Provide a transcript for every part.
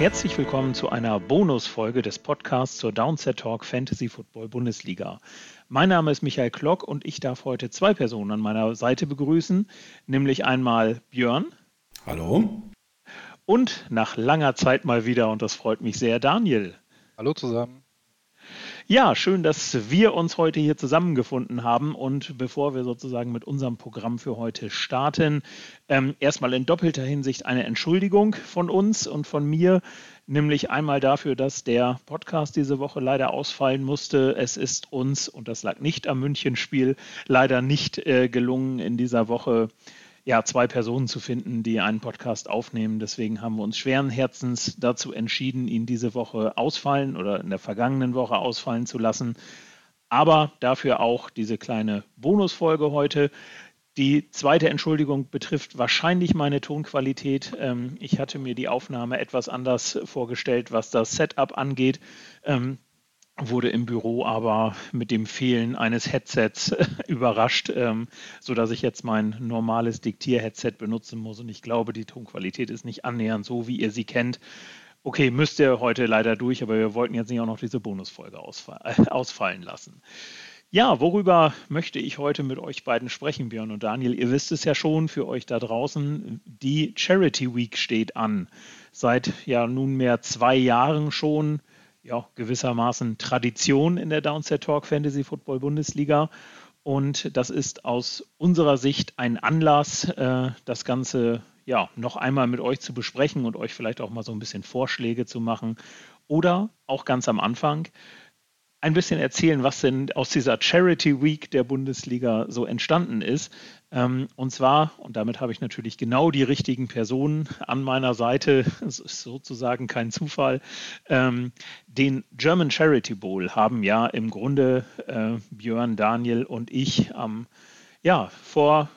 Herzlich willkommen zu einer Bonusfolge des Podcasts zur Downset Talk Fantasy Football Bundesliga. Mein Name ist Michael Klock und ich darf heute zwei Personen an meiner Seite begrüßen, nämlich einmal Björn. Hallo. Und nach langer Zeit mal wieder, und das freut mich sehr, Daniel. Hallo zusammen. Ja, schön, dass wir uns heute hier zusammengefunden haben. Und bevor wir sozusagen mit unserem Programm für heute starten, ähm, erstmal in doppelter Hinsicht eine Entschuldigung von uns und von mir, nämlich einmal dafür, dass der Podcast diese Woche leider ausfallen musste. Es ist uns, und das lag nicht am Münchenspiel, leider nicht äh, gelungen, in dieser Woche ja, zwei Personen zu finden, die einen Podcast aufnehmen. Deswegen haben wir uns schweren Herzens dazu entschieden, ihn diese Woche ausfallen oder in der vergangenen Woche ausfallen zu lassen. Aber dafür auch diese kleine Bonusfolge heute. Die zweite Entschuldigung betrifft wahrscheinlich meine Tonqualität. Ähm, ich hatte mir die Aufnahme etwas anders vorgestellt, was das Setup angeht. Wurde im Büro aber mit dem Fehlen eines Headsets überrascht, ähm, sodass ich jetzt mein normales Diktier-Headset benutzen muss. Und ich glaube, die Tonqualität ist nicht annähernd so, wie ihr sie kennt. Okay, müsst ihr heute leider durch, aber wir wollten jetzt nicht auch noch diese Bonusfolge ausfall äh, ausfallen lassen. Ja, worüber möchte ich heute mit euch beiden sprechen, Björn und Daniel? Ihr wisst es ja schon für euch da draußen, die Charity Week steht an. Seit ja nunmehr zwei Jahren schon ja, gewissermaßen Tradition in der Downset Talk Fantasy Football Bundesliga. Und das ist aus unserer Sicht ein Anlass, äh, das Ganze ja noch einmal mit euch zu besprechen und euch vielleicht auch mal so ein bisschen Vorschläge zu machen. Oder auch ganz am Anfang ein bisschen erzählen, was denn aus dieser Charity Week der Bundesliga so entstanden ist. Ähm, und zwar, und damit habe ich natürlich genau die richtigen Personen an meiner Seite, es ist sozusagen kein Zufall, ähm, den German Charity Bowl haben ja im Grunde äh, Björn, Daniel und ich am, ja, vor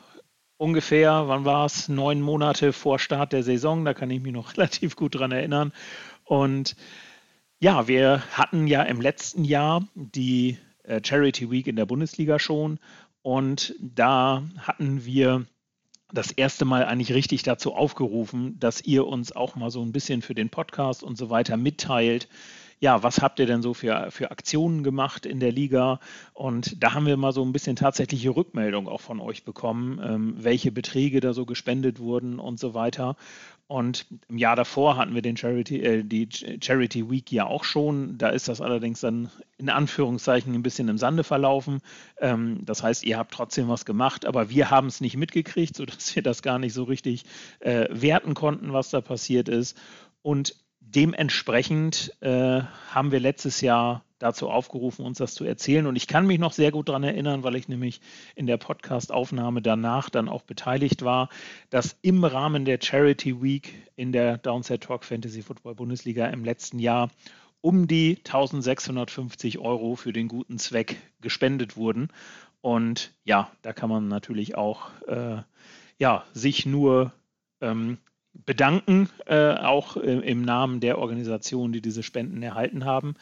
ungefähr, wann war es, neun Monate vor Start der Saison, da kann ich mich noch relativ gut dran erinnern. Und ja, wir hatten ja im letzten Jahr die äh, Charity Week in der Bundesliga schon und da hatten wir das erste Mal eigentlich richtig dazu aufgerufen, dass ihr uns auch mal so ein bisschen für den Podcast und so weiter mitteilt, ja, was habt ihr denn so für, für Aktionen gemacht in der Liga? Und da haben wir mal so ein bisschen tatsächliche Rückmeldung auch von euch bekommen, ähm, welche Beträge da so gespendet wurden und so weiter. Und im Jahr davor hatten wir den Charity, äh, die Charity Week ja auch schon. Da ist das allerdings dann in Anführungszeichen ein bisschen im Sande verlaufen. Ähm, das heißt, ihr habt trotzdem was gemacht, aber wir haben es nicht mitgekriegt, sodass wir das gar nicht so richtig äh, werten konnten, was da passiert ist. Und dementsprechend äh, haben wir letztes Jahr dazu aufgerufen, uns das zu erzählen. Und ich kann mich noch sehr gut daran erinnern, weil ich nämlich in der Podcast-Aufnahme danach dann auch beteiligt war, dass im Rahmen der Charity Week in der Downset Talk Fantasy Football Bundesliga im letzten Jahr um die 1650 Euro für den guten Zweck gespendet wurden. Und ja, da kann man natürlich auch äh, ja, sich nur ähm, bedanken, äh, auch äh, im Namen der Organisation, die diese Spenden erhalten haben.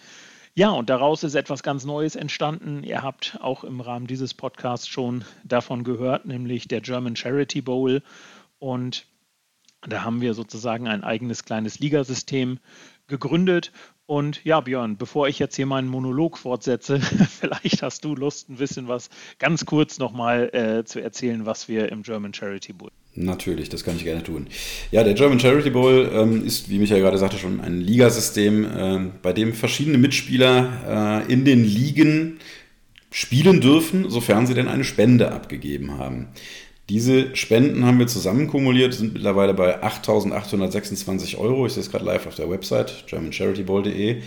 Ja, und daraus ist etwas ganz Neues entstanden. Ihr habt auch im Rahmen dieses Podcasts schon davon gehört, nämlich der German Charity Bowl. Und da haben wir sozusagen ein eigenes kleines Ligasystem gegründet. Und ja, Björn, bevor ich jetzt hier meinen Monolog fortsetze, vielleicht hast du Lust, ein bisschen was ganz kurz nochmal äh, zu erzählen, was wir im German Charity Bowl Natürlich, das kann ich gerne tun. Ja, der German Charity Bowl ähm, ist, wie Michael gerade sagte, schon ein Ligasystem, äh, bei dem verschiedene Mitspieler äh, in den Ligen spielen dürfen, sofern sie denn eine Spende abgegeben haben. Diese Spenden haben wir zusammen kumuliert, sind mittlerweile bei 8.826 Euro. Ich sehe es gerade live auf der Website germancharitybowl.de.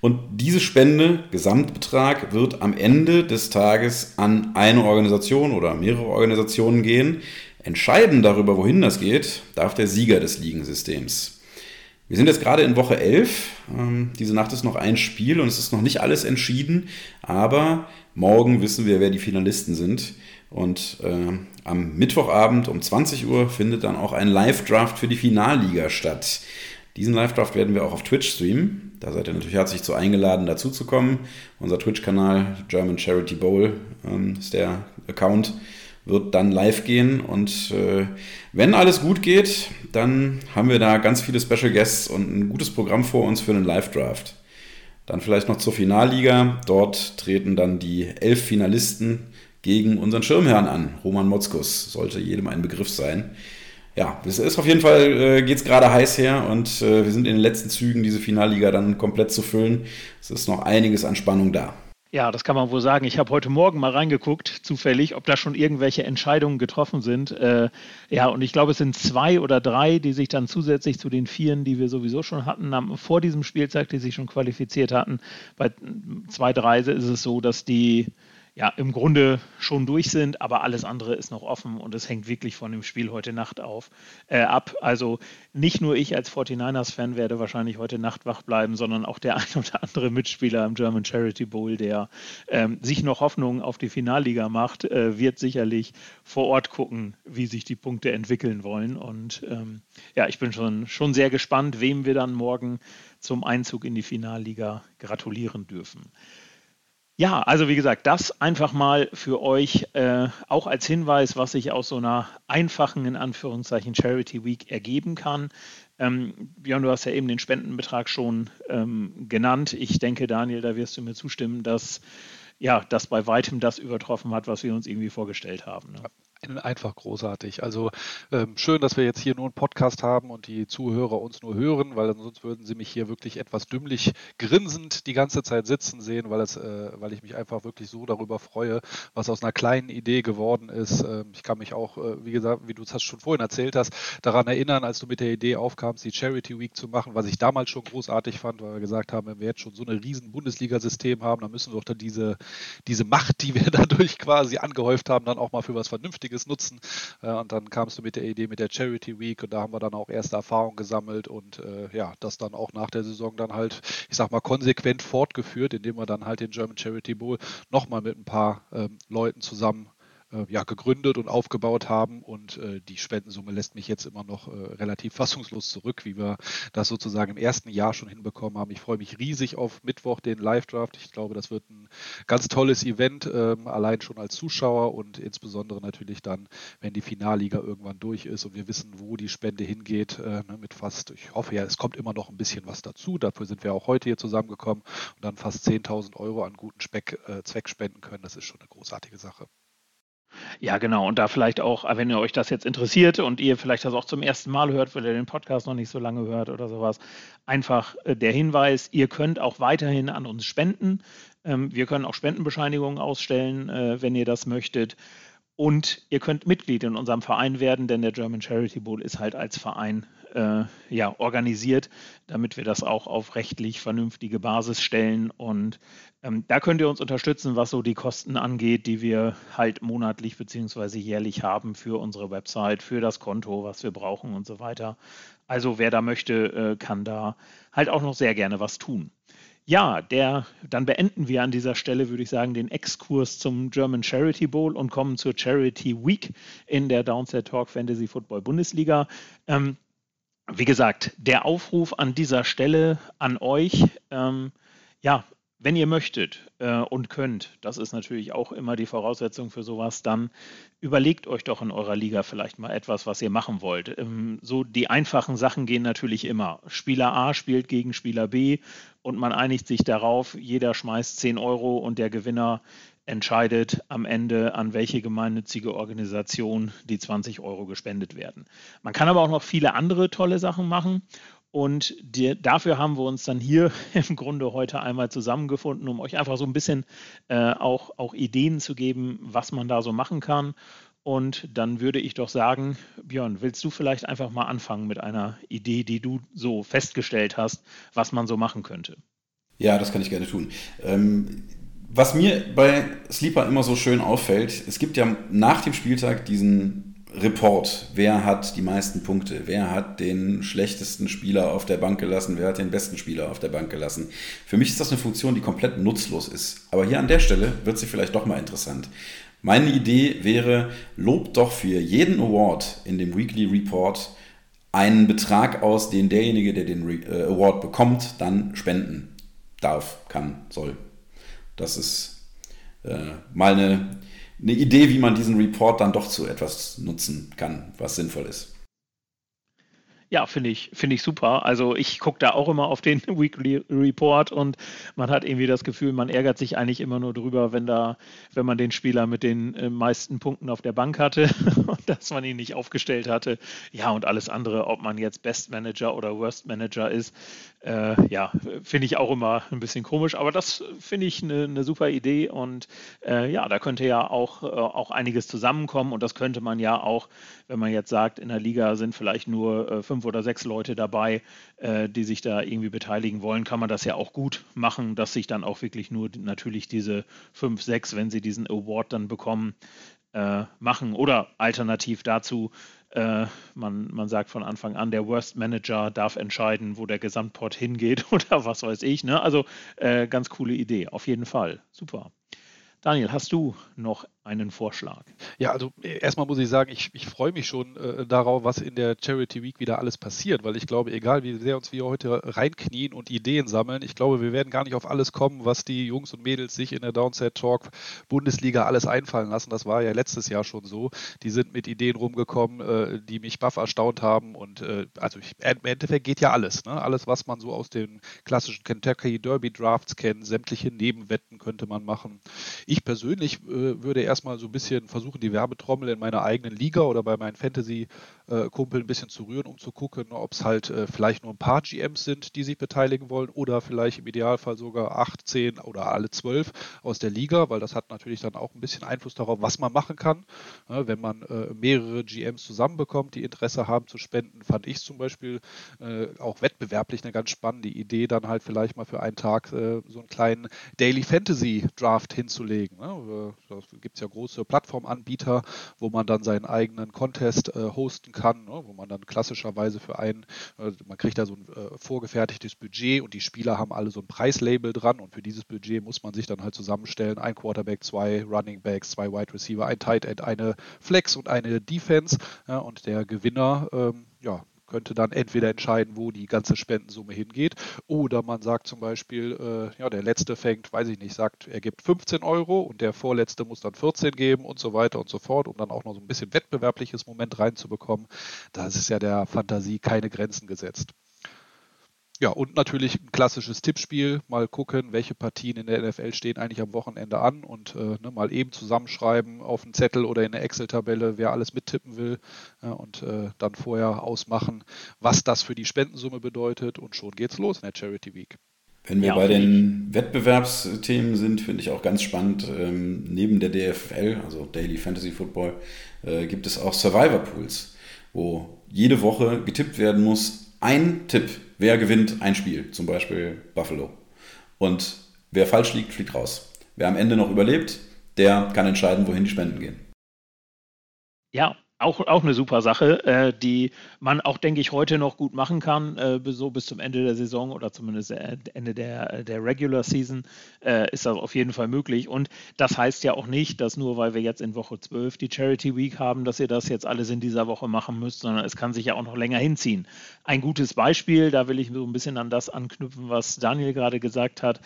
Und diese Spende, Gesamtbetrag, wird am Ende des Tages an eine Organisation oder mehrere Organisationen gehen Entscheiden darüber, wohin das geht, darf der Sieger des Ligensystems. Wir sind jetzt gerade in Woche 11. Ähm, diese Nacht ist noch ein Spiel und es ist noch nicht alles entschieden, aber morgen wissen wir, wer die Finalisten sind. Und äh, am Mittwochabend um 20 Uhr findet dann auch ein Live-Draft für die Finalliga statt. Diesen Live-Draft werden wir auch auf Twitch streamen. Da seid ihr natürlich herzlich zu eingeladen, dazu zu kommen. Unser Twitch-Kanal German Charity Bowl ähm, ist der Account wird dann live gehen. Und äh, wenn alles gut geht, dann haben wir da ganz viele Special Guests und ein gutes Programm vor uns für einen Live-Draft. Dann vielleicht noch zur Finalliga. Dort treten dann die elf Finalisten gegen unseren Schirmherrn an. Roman Motzkus sollte jedem ein Begriff sein. Ja, es ist auf jeden Fall, äh, geht es gerade heiß her und äh, wir sind in den letzten Zügen, diese Finalliga dann komplett zu füllen. Es ist noch einiges an Spannung da. Ja, das kann man wohl sagen. Ich habe heute Morgen mal reingeguckt, zufällig, ob da schon irgendwelche Entscheidungen getroffen sind. Äh, ja, und ich glaube, es sind zwei oder drei, die sich dann zusätzlich zu den vieren, die wir sowieso schon hatten, vor diesem Spieltag, die sich schon qualifiziert hatten. Bei zwei, drei ist es so, dass die ja, im Grunde schon durch sind, aber alles andere ist noch offen und es hängt wirklich von dem Spiel heute Nacht auf, äh, ab. Also nicht nur ich als 49ers-Fan werde wahrscheinlich heute Nacht wach bleiben, sondern auch der ein oder andere Mitspieler im German Charity Bowl, der ähm, sich noch Hoffnung auf die Finalliga macht, äh, wird sicherlich vor Ort gucken, wie sich die Punkte entwickeln wollen. Und ähm, ja, ich bin schon, schon sehr gespannt, wem wir dann morgen zum Einzug in die Finalliga gratulieren dürfen. Ja, also wie gesagt, das einfach mal für euch äh, auch als Hinweis, was sich aus so einer einfachen, in Anführungszeichen, Charity Week ergeben kann. Ähm, Björn, du hast ja eben den Spendenbetrag schon ähm, genannt. Ich denke, Daniel, da wirst du mir zustimmen, dass ja, das bei weitem das übertroffen hat, was wir uns irgendwie vorgestellt haben. Ne? Einfach großartig. Also ähm, schön, dass wir jetzt hier nur einen Podcast haben und die Zuhörer uns nur hören, weil sonst würden sie mich hier wirklich etwas dümmlich grinsend die ganze Zeit sitzen sehen, weil es, äh, weil ich mich einfach wirklich so darüber freue, was aus einer kleinen Idee geworden ist. Ähm, ich kann mich auch, äh, wie gesagt, wie du es schon vorhin erzählt hast, daran erinnern, als du mit der Idee aufkamst, die Charity Week zu machen, was ich damals schon großartig fand, weil wir gesagt haben, wenn wir jetzt schon so ein riesen Bundesliga-System haben, dann müssen wir doch dann diese, diese Macht, die wir dadurch quasi angehäuft haben, dann auch mal für was Vernünftiges Sonstiges nutzen. Äh, und dann kamst du mit der Idee mit der Charity Week und da haben wir dann auch erste Erfahrungen gesammelt und äh, ja, das dann auch nach der Saison dann halt, ich sag mal, konsequent fortgeführt, indem wir dann halt den German Charity Bowl nochmal mit ein paar ähm, Leuten zusammen äh, ja, gegründet und aufgebaut haben. Und äh, die Spendensumme lässt mich jetzt immer noch äh, relativ fassungslos zurück, wie wir das sozusagen im ersten Jahr schon hinbekommen haben. Ich freue mich riesig auf Mittwoch, den Live-Draft. Ich glaube, das wird ein ganz tolles Event, ähm, allein schon als Zuschauer und insbesondere natürlich dann, wenn die Finalliga irgendwann durch ist und wir wissen, wo die Spende hingeht, äh, ne, mit fast, ich hoffe ja, es kommt immer noch ein bisschen was dazu. Dafür sind wir auch heute hier zusammengekommen und dann fast 10.000 Euro an guten Speck, äh, Zweck spenden können. Das ist schon eine großartige Sache. Ja, genau. Und da vielleicht auch, wenn ihr euch das jetzt interessiert und ihr vielleicht das auch zum ersten Mal hört, weil ihr den Podcast noch nicht so lange hört oder sowas, einfach äh, der Hinweis, ihr könnt auch weiterhin an uns spenden. Ähm, wir können auch Spendenbescheinigungen ausstellen, äh, wenn ihr das möchtet. Und ihr könnt Mitglied in unserem Verein werden, denn der German Charity Bowl ist halt als Verein äh, ja, organisiert, damit wir das auch auf rechtlich vernünftige Basis stellen. Und ähm, da könnt ihr uns unterstützen, was so die Kosten angeht, die wir halt monatlich bzw. jährlich haben für unsere Website, für das Konto, was wir brauchen und so weiter. Also wer da möchte, äh, kann da halt auch noch sehr gerne was tun. Ja, der, dann beenden wir an dieser Stelle, würde ich sagen, den Exkurs zum German Charity Bowl und kommen zur Charity Week in der Downset Talk Fantasy Football Bundesliga. Ähm, wie gesagt, der Aufruf an dieser Stelle an euch, ähm, ja, wenn ihr möchtet äh, und könnt, das ist natürlich auch immer die Voraussetzung für sowas, dann überlegt euch doch in eurer Liga vielleicht mal etwas, was ihr machen wollt. Ähm, so die einfachen Sachen gehen natürlich immer. Spieler A spielt gegen Spieler B und man einigt sich darauf, jeder schmeißt 10 Euro und der Gewinner entscheidet am Ende, an welche gemeinnützige Organisation die 20 Euro gespendet werden. Man kann aber auch noch viele andere tolle Sachen machen. Und die, dafür haben wir uns dann hier im Grunde heute einmal zusammengefunden, um euch einfach so ein bisschen äh, auch, auch Ideen zu geben, was man da so machen kann. Und dann würde ich doch sagen, Björn, willst du vielleicht einfach mal anfangen mit einer Idee, die du so festgestellt hast, was man so machen könnte? Ja, das kann ich gerne tun. Ähm, was mir bei Sleeper immer so schön auffällt, es gibt ja nach dem Spieltag diesen Report, wer hat die meisten Punkte, wer hat den schlechtesten Spieler auf der Bank gelassen, wer hat den besten Spieler auf der Bank gelassen. Für mich ist das eine Funktion, die komplett nutzlos ist. Aber hier an der Stelle wird sie vielleicht doch mal interessant. Meine Idee wäre, lob doch für jeden Award in dem Weekly Report einen Betrag aus, den derjenige, der den äh, Award bekommt, dann spenden darf, kann, soll. Das ist äh, mal eine eine Idee, wie man diesen Report dann doch zu etwas nutzen kann, was sinnvoll ist. Ja, finde ich, finde ich super. Also ich gucke da auch immer auf den Weekly Report und man hat irgendwie das Gefühl, man ärgert sich eigentlich immer nur drüber, wenn da, wenn man den Spieler mit den äh, meisten Punkten auf der Bank hatte und dass man ihn nicht aufgestellt hatte. Ja, und alles andere, ob man jetzt Best Manager oder Worst Manager ist, äh, ja, finde ich auch immer ein bisschen komisch, aber das finde ich eine, eine, super Idee und äh, ja, da könnte ja auch, äh, auch einiges zusammenkommen und das könnte man ja auch, wenn man jetzt sagt, in der Liga sind vielleicht nur äh, fünf oder sechs Leute dabei, äh, die sich da irgendwie beteiligen wollen, kann man das ja auch gut machen, dass sich dann auch wirklich nur natürlich diese fünf, sechs, wenn sie diesen Award dann bekommen, äh, machen oder alternativ dazu äh, man, man sagt von Anfang an, der Worst Manager darf entscheiden, wo der Gesamtport hingeht oder was weiß ich. Ne? Also äh, ganz coole Idee, auf jeden Fall. Super. Daniel, hast du noch einen Vorschlag? Ja, also äh, erstmal muss ich sagen, ich, ich freue mich schon äh, darauf, was in der Charity Week wieder alles passiert, weil ich glaube, egal wie sehr uns wir heute reinknien und Ideen sammeln, ich glaube, wir werden gar nicht auf alles kommen, was die Jungs und Mädels sich in der Downset Talk Bundesliga alles einfallen lassen. Das war ja letztes Jahr schon so. Die sind mit Ideen rumgekommen, äh, die mich baff erstaunt haben und äh, also ich, im Endeffekt geht ja alles. Ne? Alles, was man so aus den klassischen Kentucky Derby Drafts kennt, sämtliche Nebenwetten könnte man machen. Ich persönlich äh, würde erstmal so ein bisschen versuchen, die Werbetrommel in meiner eigenen Liga oder bei meinen Fantasy-Kumpeln ein bisschen zu rühren, um zu gucken, ob es halt äh, vielleicht nur ein paar GMs sind, die sich beteiligen wollen oder vielleicht im Idealfall sogar 18 oder alle 12 aus der Liga, weil das hat natürlich dann auch ein bisschen Einfluss darauf, was man machen kann. wenn man äh, mehrere GMs zusammenbekommt, die Interesse haben zu spenden, fand ich zum Beispiel äh, auch wettbewerblich eine ganz spannende Idee, dann halt vielleicht mal für einen Tag so einen kleinen Daily Fantasy Draft hinzulegen. Da gibt es ja große Plattformanbieter, wo man dann seinen eigenen Contest äh, hosten kann, ne? wo man dann klassischerweise für einen, äh, man kriegt da so ein äh, vorgefertigtes Budget und die Spieler haben alle so ein Preislabel dran und für dieses Budget muss man sich dann halt zusammenstellen, ein Quarterback, zwei Running Backs, zwei Wide Receiver, ein Tight End, eine Flex und eine Defense ja, und der Gewinner ähm, ja, könnte dann entweder entscheiden, wo die ganze Spendensumme hingeht, oder man sagt zum Beispiel, äh, ja, der letzte fängt, weiß ich nicht, sagt, er gibt 15 Euro und der vorletzte muss dann 14 geben und so weiter und so fort, um dann auch noch so ein bisschen wettbewerbliches Moment reinzubekommen. Da ist ja der Fantasie keine Grenzen gesetzt. Ja, und natürlich ein klassisches Tippspiel. Mal gucken, welche Partien in der NFL stehen eigentlich am Wochenende an und äh, ne, mal eben zusammenschreiben auf einen Zettel oder in eine Excel-Tabelle, wer alles mittippen will ja, und äh, dann vorher ausmachen, was das für die Spendensumme bedeutet und schon geht's los in der Charity Week. Wenn wir ja, bei den Wettbewerbsthemen sind, finde ich auch ganz spannend, ähm, neben der DFL, also Daily Fantasy Football, äh, gibt es auch Survivor Pools, wo jede Woche getippt werden muss, ein Tipp Wer gewinnt ein Spiel? Zum Beispiel Buffalo. Und wer falsch liegt, fliegt raus. Wer am Ende noch überlebt, der kann entscheiden, wohin die Spenden gehen. Ja, auch, auch eine super Sache, äh, die man auch, denke ich, heute noch gut machen kann, äh, so bis zum Ende der Saison oder zumindest äh, Ende der, der Regular Season äh, ist das auf jeden Fall möglich. Und das heißt ja auch nicht, dass nur weil wir jetzt in Woche 12 die Charity Week haben, dass ihr das jetzt alles in dieser Woche machen müsst, sondern es kann sich ja auch noch länger hinziehen. Ein gutes Beispiel, da will ich so ein bisschen an das anknüpfen, was Daniel gerade gesagt hat,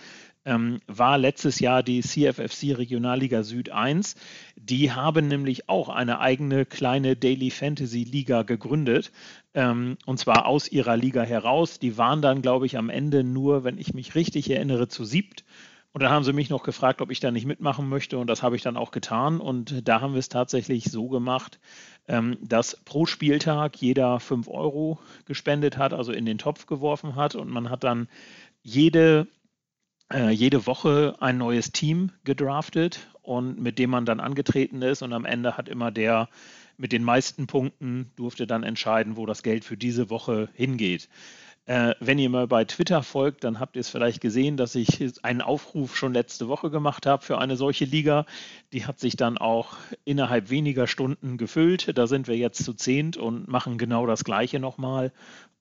ähm, war letztes Jahr die CFFC Regionalliga Süd 1. Die haben nämlich auch eine eigene kleine Daily Fantasy Liga gegründet. Ähm, und zwar aus ihrer Liga heraus. Die waren dann, glaube ich, am Ende nur, wenn ich mich richtig erinnere, zu siebt. Und dann haben sie mich noch gefragt, ob ich da nicht mitmachen möchte. Und das habe ich dann auch getan. Und da haben wir es tatsächlich so gemacht, ähm, dass pro Spieltag jeder 5 Euro gespendet hat, also in den Topf geworfen hat. Und man hat dann jede äh, jede Woche ein neues Team gedraftet und mit dem man dann angetreten ist und am Ende hat immer der mit den meisten Punkten durfte dann entscheiden, wo das Geld für diese Woche hingeht. Äh, wenn ihr mal bei Twitter folgt, dann habt ihr es vielleicht gesehen, dass ich einen Aufruf schon letzte Woche gemacht habe für eine solche Liga. Die hat sich dann auch innerhalb weniger Stunden gefüllt. Da sind wir jetzt zu zehnt und machen genau das Gleiche nochmal.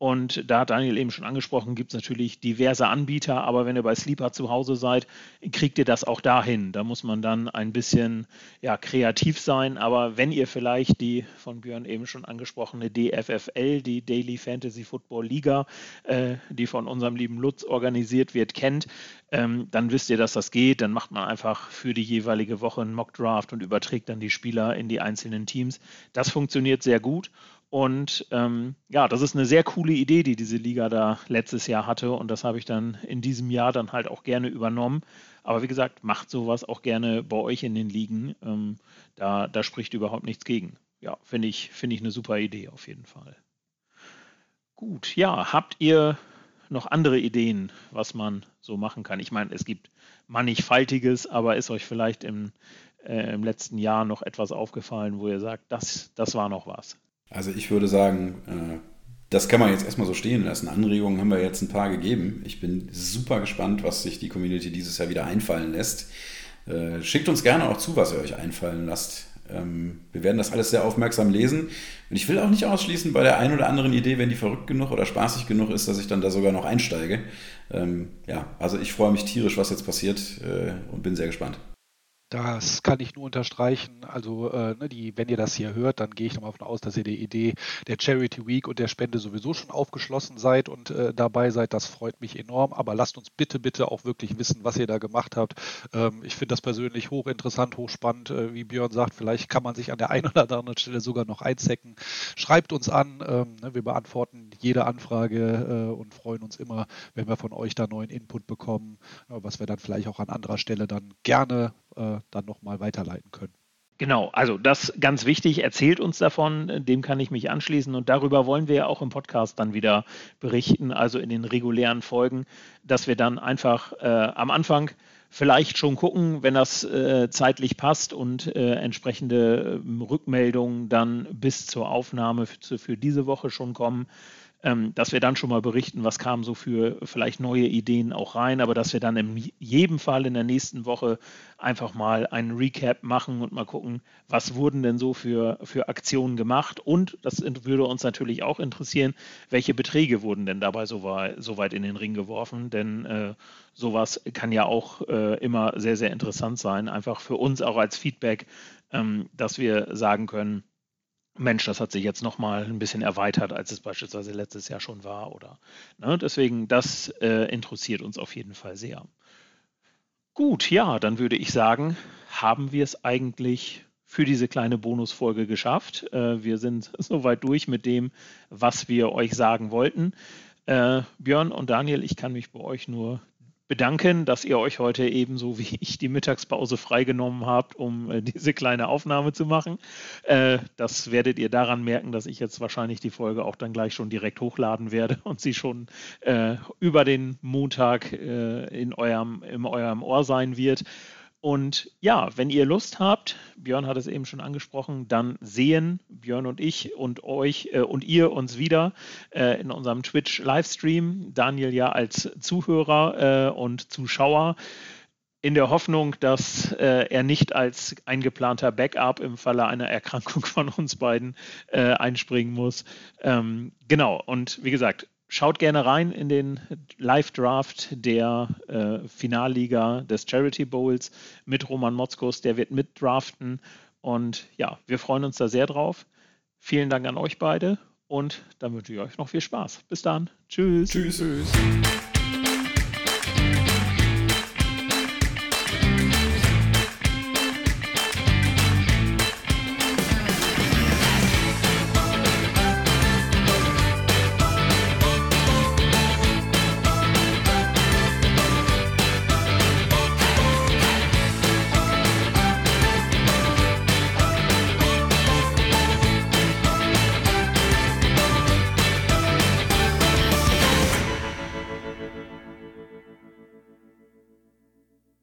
Und da hat Daniel eben schon angesprochen, gibt es natürlich diverse Anbieter, aber wenn ihr bei Sleeper zu Hause seid, kriegt ihr das auch dahin. Da muss man dann ein bisschen ja, kreativ sein. Aber wenn ihr vielleicht die von Björn eben schon angesprochene DFFL, die Daily Fantasy Football Liga, äh, die von unserem lieben Lutz organisiert wird, kennt, ähm, dann wisst ihr, dass das geht. Dann macht man einfach für die jeweilige Woche einen Mockdraft und überträgt dann die Spieler in die einzelnen Teams. Das funktioniert sehr gut. Und ähm, ja, das ist eine sehr coole Idee, die diese Liga da letztes Jahr hatte. Und das habe ich dann in diesem Jahr dann halt auch gerne übernommen. Aber wie gesagt, macht sowas auch gerne bei euch in den Ligen. Ähm, da, da spricht überhaupt nichts gegen. Ja, finde ich, find ich eine super Idee auf jeden Fall. Gut, ja, habt ihr noch andere Ideen, was man so machen kann? Ich meine, es gibt mannigfaltiges, aber ist euch vielleicht im, äh, im letzten Jahr noch etwas aufgefallen, wo ihr sagt, das, das war noch was? Also ich würde sagen, äh, das kann man jetzt erstmal so stehen lassen. Anregungen haben wir jetzt ein paar gegeben. Ich bin super gespannt, was sich die Community dieses Jahr wieder einfallen lässt. Äh, schickt uns gerne auch zu, was ihr euch einfallen lasst. Ähm, wir werden das alles sehr aufmerksam lesen. Und ich will auch nicht ausschließen bei der einen oder anderen Idee, wenn die verrückt genug oder spaßig genug ist, dass ich dann da sogar noch einsteige. Ähm, ja, also ich freue mich tierisch, was jetzt passiert äh, und bin sehr gespannt. Das kann ich nur unterstreichen. Also, äh, ne, die, wenn ihr das hier hört, dann gehe ich nochmal davon aus, dass ihr die Idee der Charity Week und der Spende sowieso schon aufgeschlossen seid und äh, dabei seid. Das freut mich enorm. Aber lasst uns bitte, bitte auch wirklich wissen, was ihr da gemacht habt. Ähm, ich finde das persönlich hochinteressant, hochspannend. Äh, wie Björn sagt, vielleicht kann man sich an der einen oder anderen Stelle sogar noch einzecken. Schreibt uns an. Ähm, ne, wir beantworten jede Anfrage äh, und freuen uns immer, wenn wir von euch da neuen Input bekommen, äh, was wir dann vielleicht auch an anderer Stelle dann gerne äh, dann nochmal weiterleiten können. Genau, also das ganz wichtig, erzählt uns davon, dem kann ich mich anschließen und darüber wollen wir ja auch im Podcast dann wieder berichten, also in den regulären Folgen, dass wir dann einfach äh, am Anfang vielleicht schon gucken, wenn das äh, zeitlich passt und äh, entsprechende ähm, Rückmeldungen dann bis zur Aufnahme für, für diese Woche schon kommen, ähm, dass wir dann schon mal berichten, was kam so für vielleicht neue Ideen auch rein, aber dass wir dann in jedem Fall in der nächsten Woche einfach mal einen Recap machen und mal gucken, was wurden denn so für, für Aktionen gemacht. Und das würde uns natürlich auch interessieren, welche Beträge wurden denn dabei so, so weit in den Ring geworfen, denn äh, sowas kann ja auch äh, immer sehr, sehr interessant sein, einfach für uns auch als Feedback, ähm, dass wir sagen können, Mensch, das hat sich jetzt nochmal ein bisschen erweitert, als es beispielsweise letztes Jahr schon war. Oder ne? deswegen, das äh, interessiert uns auf jeden Fall sehr. Gut, ja, dann würde ich sagen, haben wir es eigentlich für diese kleine Bonusfolge geschafft. Äh, wir sind soweit durch mit dem, was wir euch sagen wollten. Äh, Björn und Daniel, ich kann mich bei euch nur bedanken, dass ihr euch heute ebenso wie ich die Mittagspause freigenommen habt, um äh, diese kleine Aufnahme zu machen. Äh, das werdet ihr daran merken, dass ich jetzt wahrscheinlich die Folge auch dann gleich schon direkt hochladen werde und sie schon äh, über den Montag äh, in eurem, in eurem Ohr sein wird. Und ja, wenn ihr Lust habt, Björn hat es eben schon angesprochen, dann sehen Björn und ich und euch äh, und ihr uns wieder äh, in unserem Twitch-Livestream. Daniel ja als Zuhörer äh, und Zuschauer. In der Hoffnung, dass äh, er nicht als eingeplanter Backup im Falle einer Erkrankung von uns beiden äh, einspringen muss. Ähm, genau, und wie gesagt, Schaut gerne rein in den Live-Draft der äh, Finalliga des Charity Bowls mit Roman Motzkos. Der wird mitdraften. Und ja, wir freuen uns da sehr drauf. Vielen Dank an euch beide und dann wünsche ich euch noch viel Spaß. Bis dann. Tschüss. Tschüss. Tschüss.